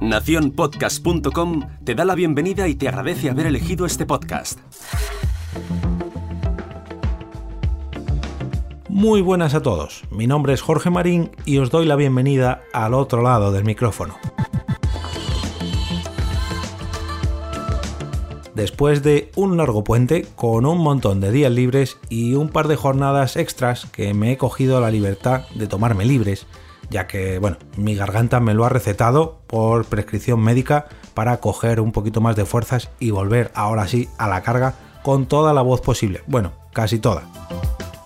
Naciónpodcast.com te da la bienvenida y te agradece haber elegido este podcast. Muy buenas a todos, mi nombre es Jorge Marín y os doy la bienvenida al otro lado del micrófono. Después de un largo puente con un montón de días libres y un par de jornadas extras que me he cogido la libertad de tomarme libres, ya que, bueno, mi garganta me lo ha recetado por prescripción médica para coger un poquito más de fuerzas y volver ahora sí a la carga con toda la voz posible. Bueno, casi toda.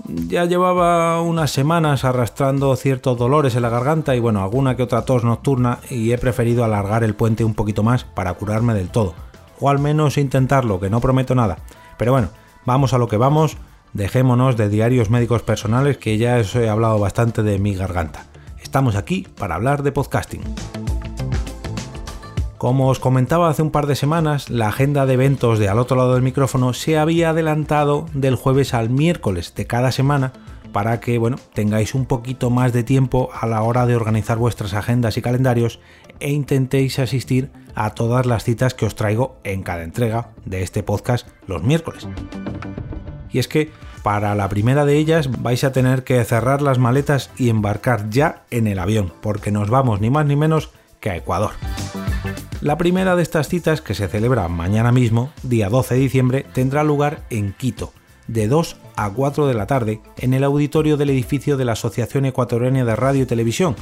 Ya llevaba unas semanas arrastrando ciertos dolores en la garganta y bueno, alguna que otra tos nocturna y he preferido alargar el puente un poquito más para curarme del todo. O al menos intentarlo, que no prometo nada. Pero bueno, vamos a lo que vamos, dejémonos de diarios médicos personales que ya os he hablado bastante de mi garganta. Estamos aquí para hablar de podcasting. Como os comentaba hace un par de semanas, la agenda de eventos de al otro lado del micrófono se había adelantado del jueves al miércoles de cada semana para que bueno, tengáis un poquito más de tiempo a la hora de organizar vuestras agendas y calendarios e intentéis asistir a todas las citas que os traigo en cada entrega de este podcast los miércoles. Y es que para la primera de ellas vais a tener que cerrar las maletas y embarcar ya en el avión, porque nos vamos ni más ni menos que a Ecuador. La primera de estas citas, que se celebra mañana mismo, día 12 de diciembre, tendrá lugar en Quito, de 2 a 4 de la tarde, en el auditorio del edificio de la Asociación Ecuatoriana de Radio y Televisión.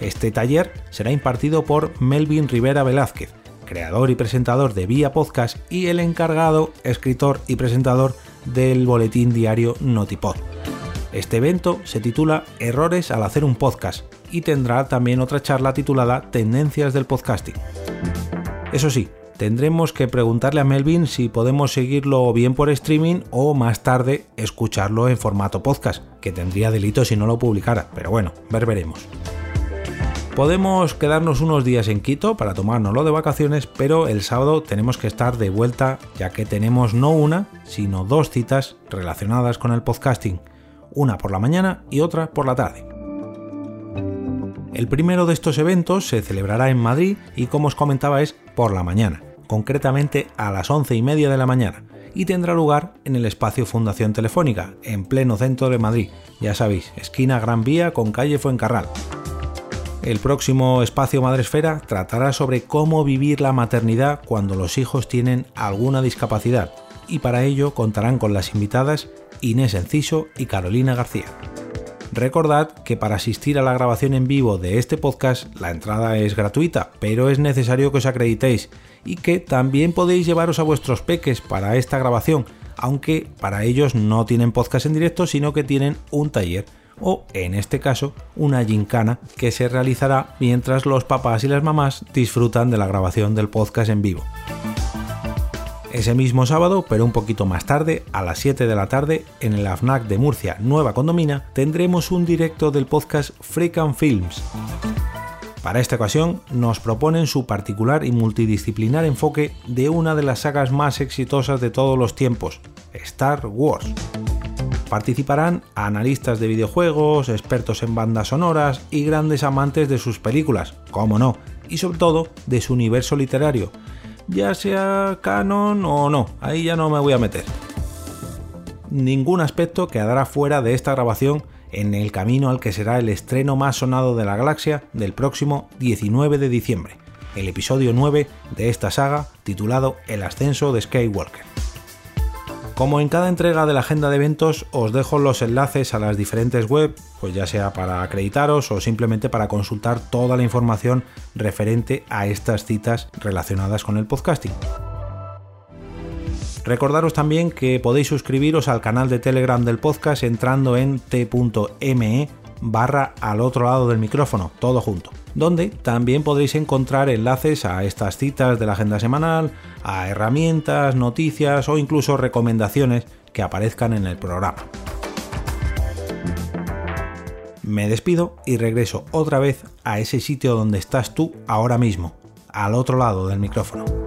Este taller será impartido por Melvin Rivera Velázquez, creador y presentador de Vía Podcast y el encargado, escritor y presentador del boletín diario Notipod. Este evento se titula Errores al hacer un podcast y tendrá también otra charla titulada Tendencias del podcasting. Eso sí, tendremos que preguntarle a Melvin si podemos seguirlo bien por streaming o más tarde escucharlo en formato podcast, que tendría delito si no lo publicara, pero bueno, ver veremos. Podemos quedarnos unos días en Quito para tomárnoslo de vacaciones, pero el sábado tenemos que estar de vuelta ya que tenemos no una, sino dos citas relacionadas con el podcasting, una por la mañana y otra por la tarde. El primero de estos eventos se celebrará en Madrid y como os comentaba es por la mañana, concretamente a las once y media de la mañana, y tendrá lugar en el espacio Fundación Telefónica, en pleno centro de Madrid, ya sabéis, esquina Gran Vía con calle Fuencarral. El próximo espacio Madresfera tratará sobre cómo vivir la maternidad cuando los hijos tienen alguna discapacidad, y para ello contarán con las invitadas Inés Enciso y Carolina García. Recordad que para asistir a la grabación en vivo de este podcast la entrada es gratuita, pero es necesario que os acreditéis y que también podéis llevaros a vuestros peques para esta grabación, aunque para ellos no tienen podcast en directo, sino que tienen un taller o, en este caso, una gincana que se realizará mientras los papás y las mamás disfrutan de la grabación del podcast en vivo. Ese mismo sábado, pero un poquito más tarde, a las 7 de la tarde, en el AFNAC de Murcia, Nueva Condomina, tendremos un directo del podcast Freak Films. Para esta ocasión nos proponen su particular y multidisciplinar enfoque de una de las sagas más exitosas de todos los tiempos, Star Wars. Participarán analistas de videojuegos, expertos en bandas sonoras y grandes amantes de sus películas, como no, y sobre todo de su universo literario, ya sea canon o no, ahí ya no me voy a meter. Ningún aspecto quedará fuera de esta grabación en el camino al que será el estreno más sonado de la galaxia del próximo 19 de diciembre, el episodio 9 de esta saga titulado El ascenso de Skywalker. Como en cada entrega de la agenda de eventos, os dejo los enlaces a las diferentes webs, pues ya sea para acreditaros o simplemente para consultar toda la información referente a estas citas relacionadas con el podcasting. Recordaros también que podéis suscribiros al canal de Telegram del podcast entrando en t.me barra al otro lado del micrófono, todo junto, donde también podréis encontrar enlaces a estas citas de la agenda semanal, a herramientas, noticias o incluso recomendaciones que aparezcan en el programa. Me despido y regreso otra vez a ese sitio donde estás tú ahora mismo, al otro lado del micrófono.